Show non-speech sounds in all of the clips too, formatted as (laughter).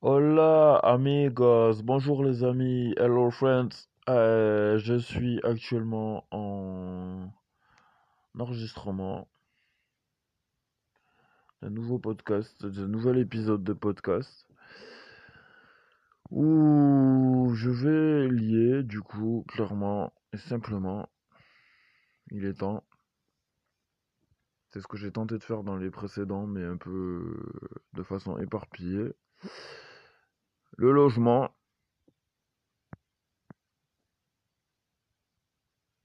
Hola amigos, bonjour les amis, hello friends. Euh, je suis actuellement en enregistrement d'un nouveau podcast, d'un nouvel épisode de podcast où je vais lier du coup clairement et simplement, il est temps. C'est ce que j'ai tenté de faire dans les précédents mais un peu de façon éparpillée. Le logement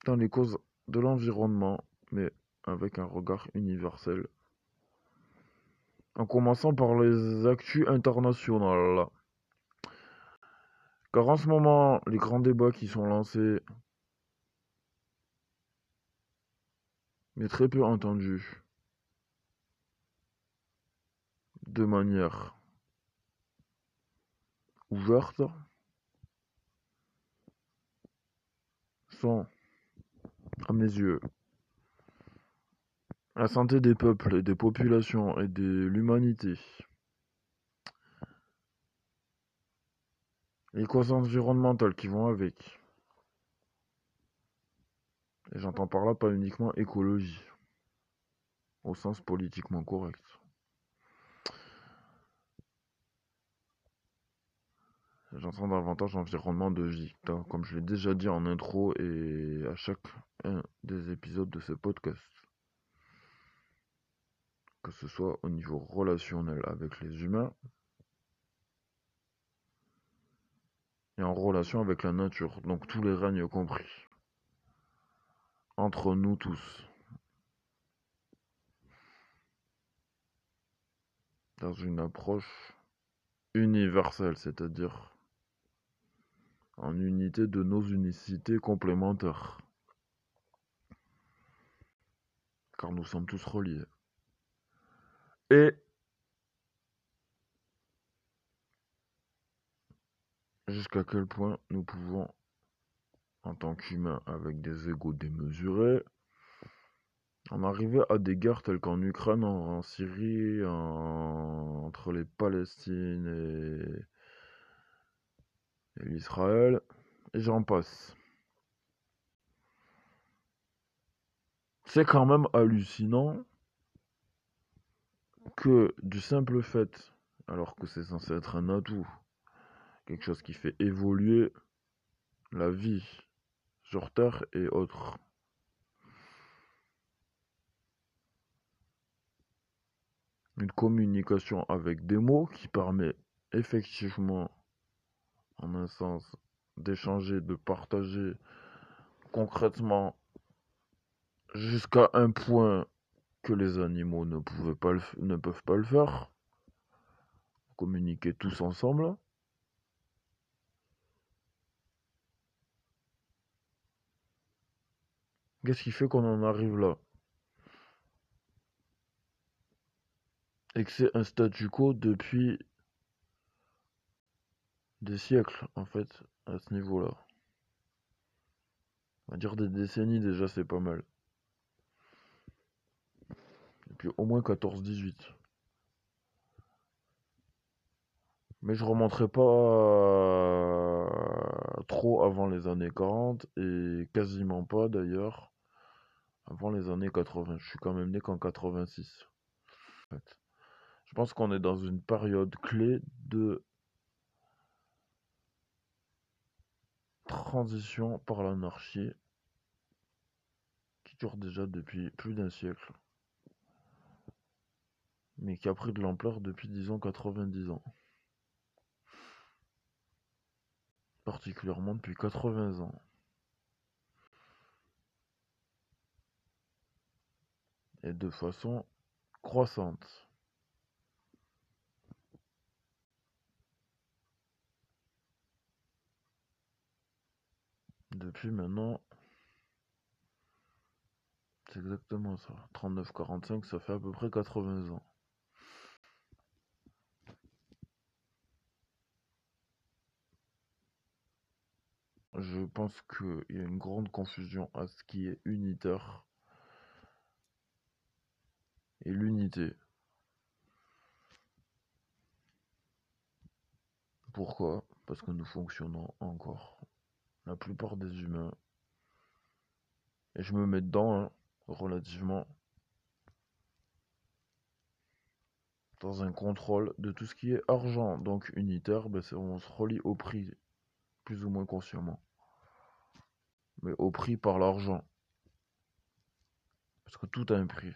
dans les causes de l'environnement, mais avec un regard universel. En commençant par les actus internationales. Car en ce moment, les grands débats qui sont lancés, mais très peu entendus, de manière sont, à mes yeux, la santé des peuples et des populations et de l'humanité, les causes environnementales qui vont avec. Et j'entends par là pas uniquement écologie, au sens politiquement correct. J'entends davantage environnement de vie, comme je l'ai déjà dit en intro et à chaque un des épisodes de ce podcast. Que ce soit au niveau relationnel avec les humains et en relation avec la nature, donc tous les règnes compris. Entre nous tous. Dans une approche universelle, c'est-à-dire en unité de nos unicités complémentaires. Car nous sommes tous reliés. Et jusqu'à quel point nous pouvons, en tant qu'humains avec des égaux démesurés, en arriver à des guerres telles qu'en Ukraine, en, Syrie, entre les Palestines et l'Israël, et j'en passe. C'est quand même hallucinant que du simple fait, alors que c'est censé être un atout, quelque chose qui fait évoluer la vie sur Terre et autres. Une communication avec des mots qui permet effectivement en un sens, d'échanger, de partager concrètement jusqu'à un point que les animaux ne, pouvaient pas ne peuvent pas le faire. Communiquer tous ensemble. Qu'est-ce qui fait qu'on en arrive là? Et que c'est un statu quo depuis des siècles, en fait, à ce niveau-là. On va dire des décennies déjà, c'est pas mal. Depuis au moins 14-18. Mais je remonterai pas trop avant les années 40 et quasiment pas d'ailleurs avant les années 80. Je suis quand même né qu'en 86. Je pense qu'on est dans une période clé de transition par l'anarchie qui dure déjà depuis plus d'un siècle, mais qui a pris de l'ampleur depuis disons 90 ans. Particulièrement depuis 80 ans. Et de façon croissante. Depuis maintenant, c'est exactement ça. 39-45, ça fait à peu près 80 ans. Je pense qu'il y a une grande confusion à ce qui est unitaire et l'unité. Pourquoi? Parce que nous fonctionnons encore. La plupart des humains. Et je me mets dedans, hein, relativement. Dans un contrôle de tout ce qui est argent. Donc unitaire, ben, on se relie au prix. Plus ou moins consciemment. Mais au prix par l'argent. Parce que tout a un prix.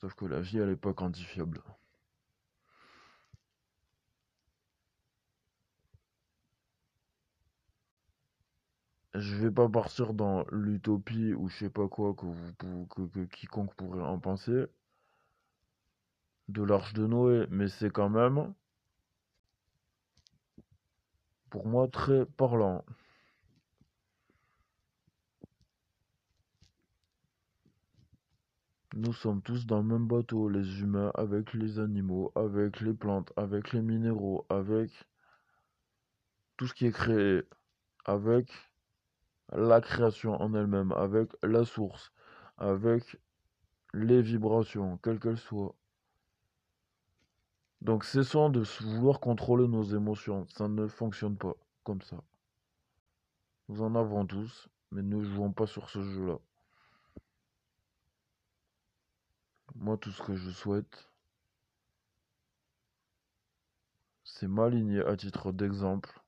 Sauf que la vie, elle n'est pas quantifiable. Je vais pas partir dans l'utopie ou je sais pas quoi que, vous, que, quiconque pourrait en penser de l'arche de Noé, mais c'est quand même pour moi très parlant. Nous sommes tous dans le même bateau, les humains avec les animaux, avec les plantes, avec les minéraux, avec tout ce qui est créé, avec la création en elle-même, avec la source, avec les vibrations, quelles qu'elles soient. Donc cessons de vouloir contrôler nos émotions, ça ne fonctionne pas comme ça. Nous en avons tous, mais ne jouons pas sur ce jeu-là. Moi, tout ce que je souhaite, c'est m'aligner à titre d'exemple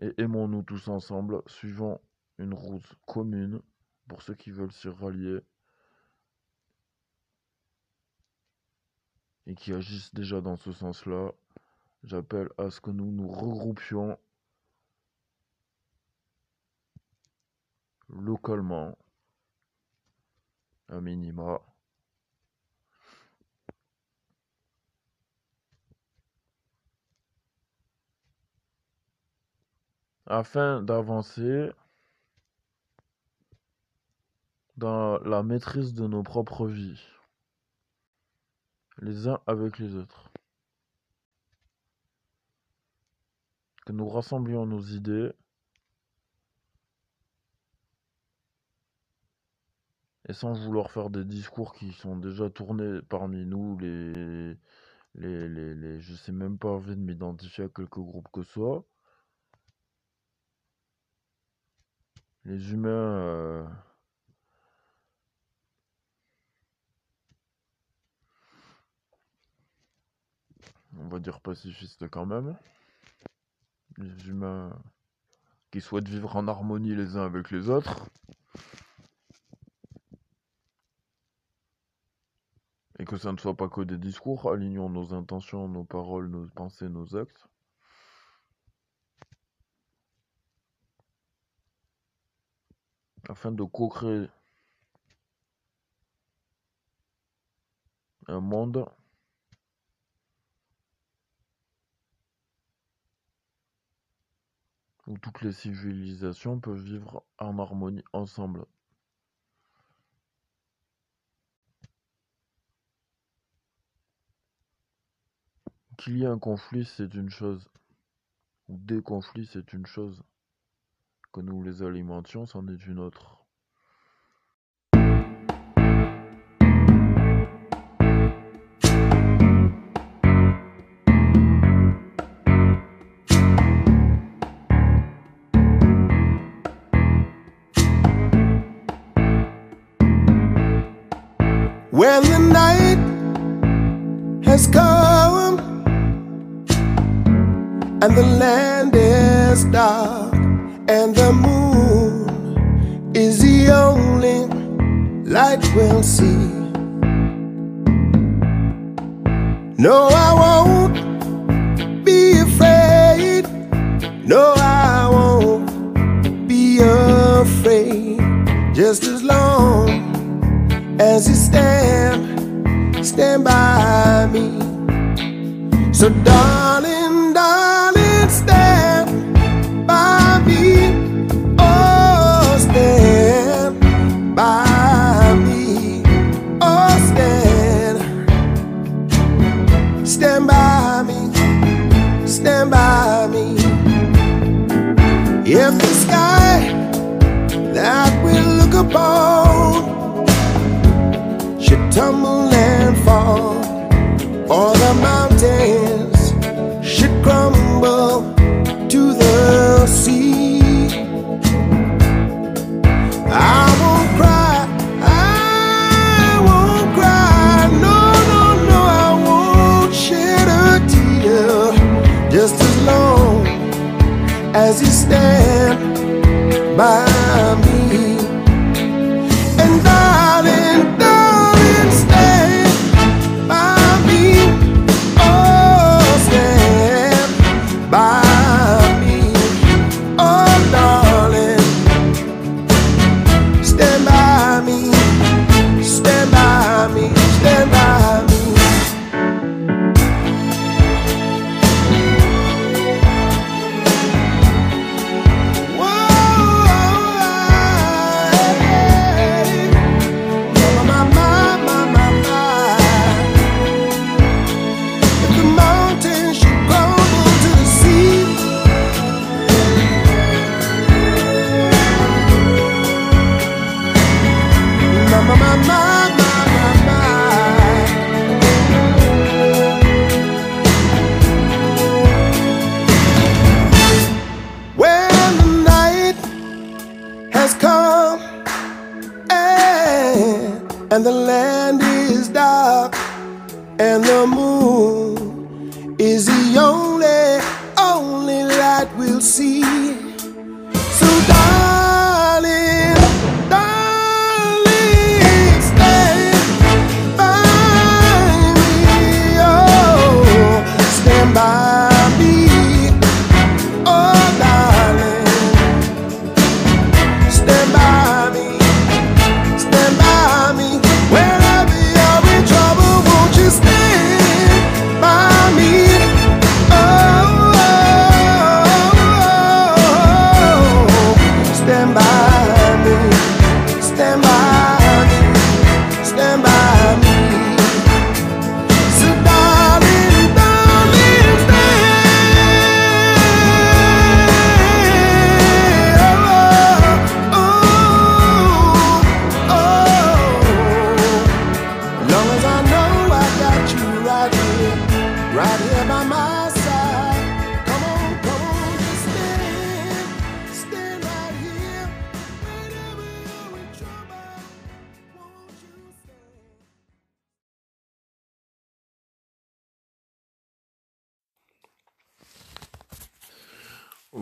et aimons-nous tous ensemble, suivant une route commune pour ceux qui veulent s'y rallier et qui agissent déjà dans ce sens-là. J'appelle à ce que nous nous regroupions localement, à minima, afin d'avancer dans la maîtrise de nos propres vies, les uns avec les autres. Que nous rassemblions nos idées et sans vouloir faire des discours qui sont déjà tournés parmi nous, les, les, les, les je sais même pas envie de m'identifier à quelques groupes que ce soit. Les humains, euh, on va dire pacifistes quand même. Les humains qui souhaitent vivre en harmonie les uns avec les autres. Et que ça ne soit pas que des discours, alignons nos intentions, nos paroles, nos pensées, nos actes. Afin de co-créer un monde où toutes les civilisations peuvent vivre en harmonie ensemble. Qu'il y ait un conflit, c'est une chose. Ou des conflits, c'est une chose. Nous les alimentions, c'en est une autre. When the night has come and the land is dark and the moon is the only light we'll see. No, I won't be afraid. No, I won't be afraid. Just as long as you stand, stand by me. So, darling, by see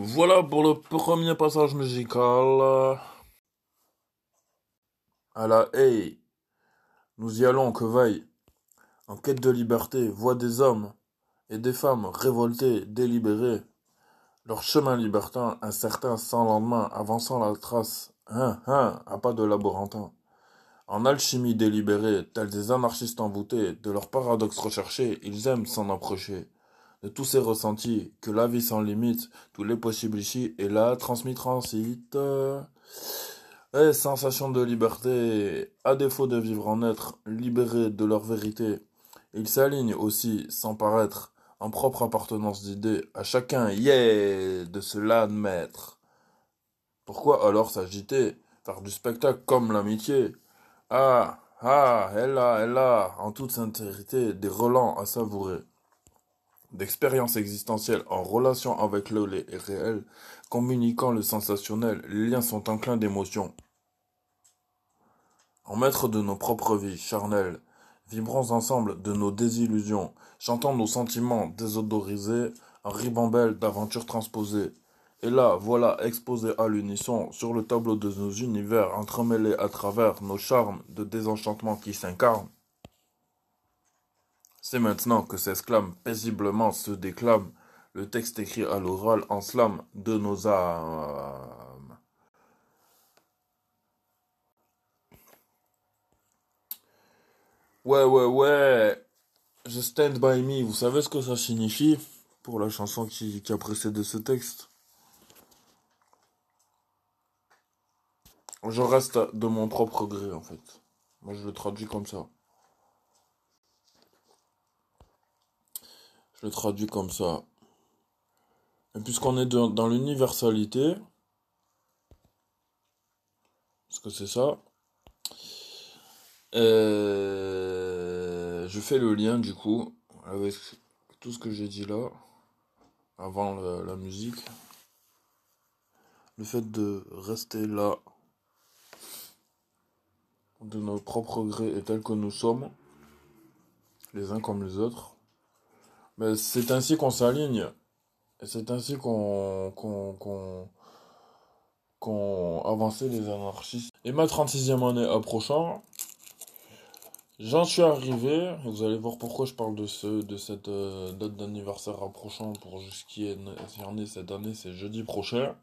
Voilà pour le premier passage musical. À la hey, nous y allons, que vaille. En quête de liberté, voix des hommes et des femmes révoltés, délibérés. Leur chemin libertin, incertain, sans lendemain, avançant la trace, hein, hein, à pas de laborantin. En alchimie délibérée, tels des anarchistes envoûtés, de leur paradoxe recherché, ils aiment s'en approcher. De tous ces ressentis, que la vie sans limite, tous les possibles ici, et là, transmis transite. Eh, sensation de liberté, à défaut de vivre en être, libérés de leur vérité, ils s'alignent aussi, sans paraître, en propre appartenance d'idées, à chacun, yeah, de se l'admettre. Pourquoi alors s'agiter, faire du spectacle comme l'amitié? Ah, ah, elle a, elle a, en toute sincérité, des relents à savourer. D'expériences existentielles en relation avec le réel, communiquant le sensationnel, les liens sont enclins d'émotions. En maître de nos propres vies charnelles, vibrons ensemble de nos désillusions, chantant nos sentiments désodorisés, en ribambelle d'aventures transposées. Et là, voilà exposé à l'unisson sur le tableau de nos univers entremêlés à travers nos charmes de désenchantement qui s'incarnent. C'est maintenant que s'exclame paisiblement se déclame le texte écrit à l'oral en slam de nos âmes. Ouais, ouais, ouais. Je stand by me. Vous savez ce que ça signifie pour la chanson qui, qui a précédé ce texte? Je reste de mon propre gré en fait. Moi je le traduis comme ça. Je le traduis comme ça. Et puisqu'on est dans, l'universalité, parce que c'est ça, Euh, je fais le lien du coup avec tout ce que j'ai dit là, avant la, la musique. Le fait de rester là, de nos propres gré et tels que nous sommes, les uns comme les autres. Mais c'est ainsi qu'on s'aligne. C'est ainsi qu'on qu'on avançait les anarchistes. Et ma 36e année approchant, j'en suis arrivé, vous allez voir pourquoi je parle de ce de cette euh, date d'anniversaire approchant pour ce qui est né cette année, c'est jeudi prochain,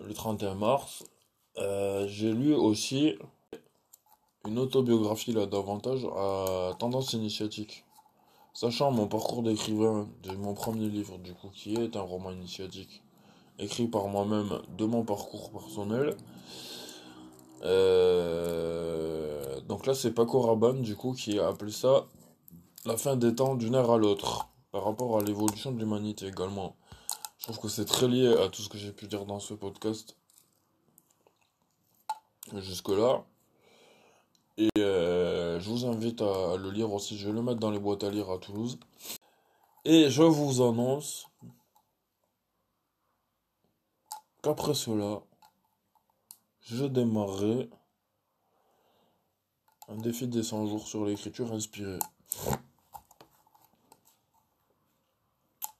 le 31 mars. Euh, j'ai lu aussi une autobiographie là davantage à tendance initiatique. Sachant mon parcours d'écrivain de mon premier livre, du coup, qui est un roman initiatique, écrit par moi-même de mon parcours personnel. Euh, donc là, c'est Paco Rabanne, du coup, qui a appelé ça la fin des temps d'une ère à l'autre, par rapport à l'évolution de l'humanité également. Je trouve que c'est très lié à tout ce que j'ai pu dire dans ce podcast jusque-là. Et euh, je vous invite à le lire aussi. Je vais le mettre dans les boîtes à lire à Toulouse. Et je vous annonce qu'après cela, je démarrerai un défi des 100 jours sur l'écriture inspirée.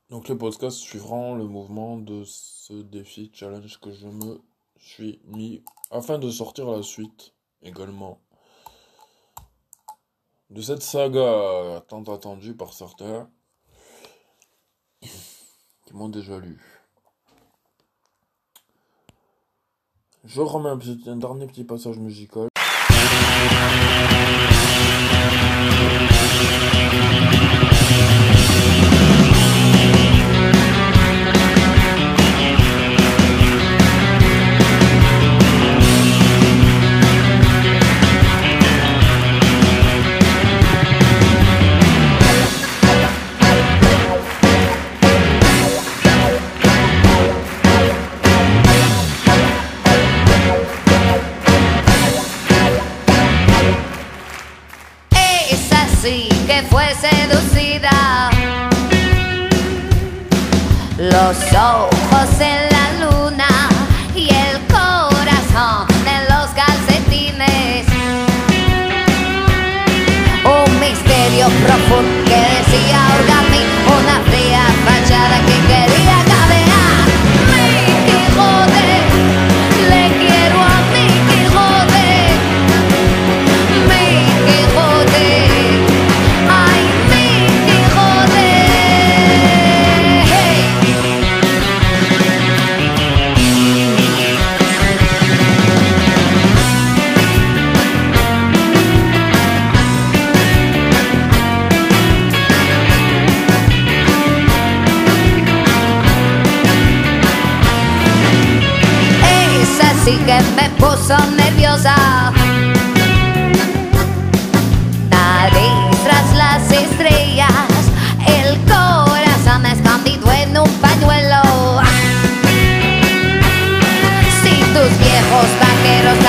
Donc les podcasts suivront le mouvement de ce défi challenge que je me suis mis afin de sortir la suite également de cette saga tant attendue par certains qui m'ont déjà lu. Je remets un, dernier petit passage musical. Vaqueros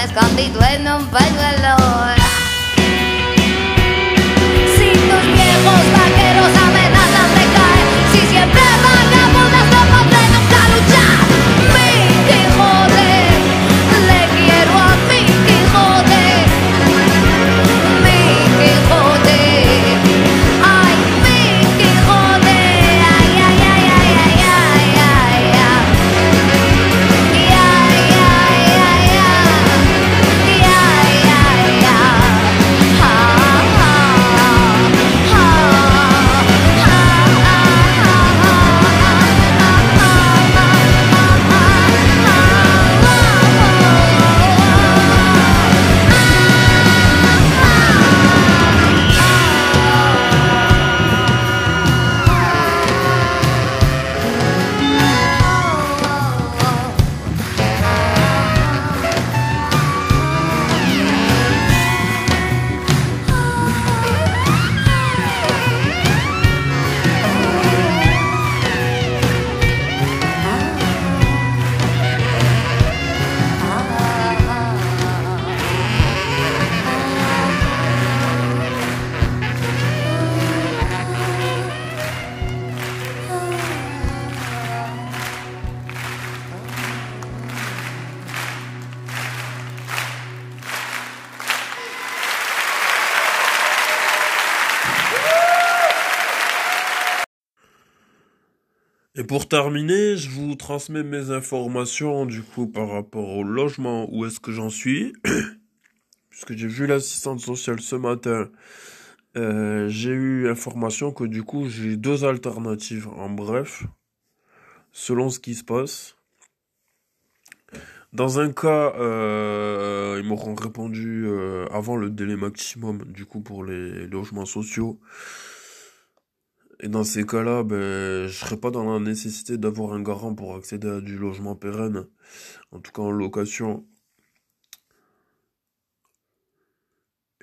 escondido en un pañuelo. Et pour terminer, je vous transmets mes informations du coup par rapport au logement, où est-ce que j'en suis. (coughs) Puisque j'ai vu l'assistante sociale ce matin, euh, j'ai eu information que du coup j'ai deux alternatives en bref, selon ce qui se passe. Dans un cas, euh, ils m'auront répondu euh, avant le délai maximum du coup pour les logements sociaux. Et dans ces cas-là, ben, je serais pas dans la nécessité d'avoir un garant pour accéder à du logement pérenne, en tout cas en location.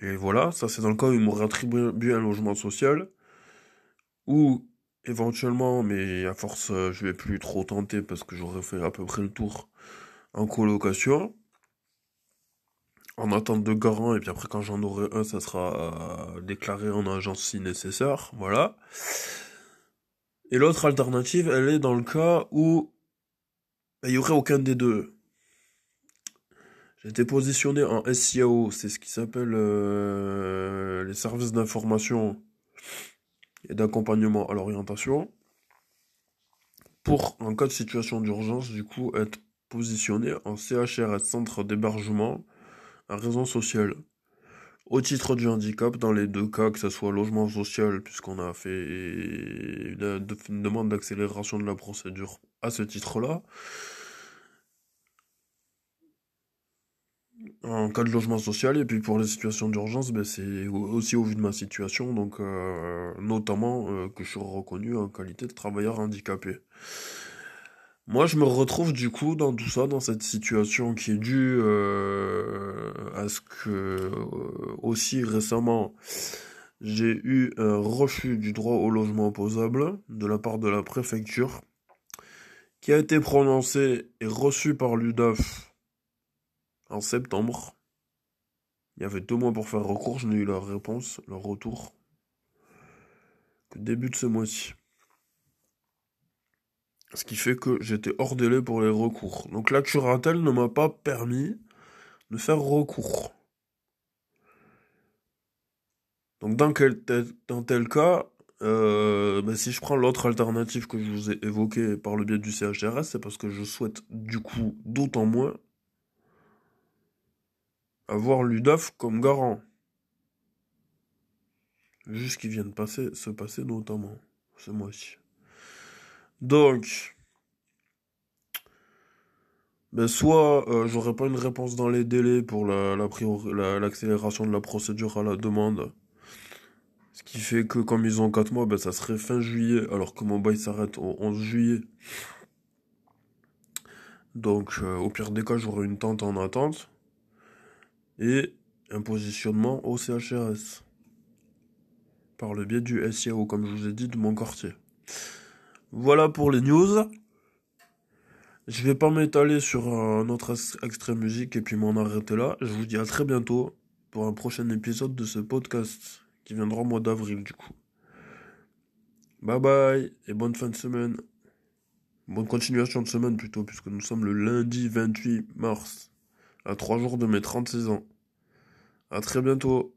Et voilà, ça c'est dans le cas où ils m'auraient attribué un logement social, ou éventuellement, mais à force euh, je vais plus trop tenter parce que j'aurais fait à peu près le tour en colocation, en attente de garant, et puis après quand j'en aurai un, ça sera euh, déclaré en agence si nécessaire, voilà. Et l'autre alternative, elle est dans le cas où il y aurait aucun des deux. Été positionné en SIAO, c'est ce qui s'appelle euh, les services d'information et d'accompagnement à l'orientation, pour, en cas de situation d'urgence, du coup, être positionné en CHRS, centre d'hébergement à raison sociale. Au titre du handicap, dans les deux cas, que ce soit logement social, puisqu'on a fait une, demande d'accélération de la procédure à ce titre-là, en cas de logement social, et puis pour les situations d'urgence, ben c'est aussi au vu de ma situation, donc euh, notamment euh, que je suis reconnu en qualité de travailleur handicapé. Moi, je me retrouve du coup dans tout ça, dans cette situation qui est due euh, à ce que euh, aussi récemment j'ai eu un refus du droit au logement opposable de la part de la préfecture, qui a été prononcé et reçu par l'UDAF en septembre. Il y avait deux mois pour faire recours, je n'ai eu leur réponse, leur retour, que début de ce mois-ci. Ce qui fait que j'étais hors délai pour les recours. Donc la curatelle ne m'a pas permis de faire recours. Donc dans, tel, cas, euh, ben, si je prends l'autre alternative que je vous ai évoquée par le biais du CHRS, c'est parce que je souhaite du coup d'autant moins avoir l'UDAF comme garant. Juste qui vient de se passer notamment ce mois-ci. Donc, ben soit euh, j'aurai pas une réponse dans les délais pour la, la l'accélération de la procédure à la demande. Ce qui fait que comme ils ont 4 mois, ben ça serait fin juillet, alors que mon bail s'arrête au 11 juillet. Donc euh, au pire des cas, j'aurai une tente en attente. Et un positionnement au CHRS. Par le biais du SIAO, comme je vous ai dit, de mon quartier. Voilà pour les news. Je vais pas m'étaler sur un autre ex- extrait musique et puis m'en arrêter là. Je vous dis à très bientôt pour un prochain épisode de ce podcast qui viendra au mois d'avril du coup. Bye bye et bonne fin de semaine. Bonne continuation de semaine plutôt puisque nous sommes le lundi 28 mars à 3 jours de mes 36 ans. À très bientôt.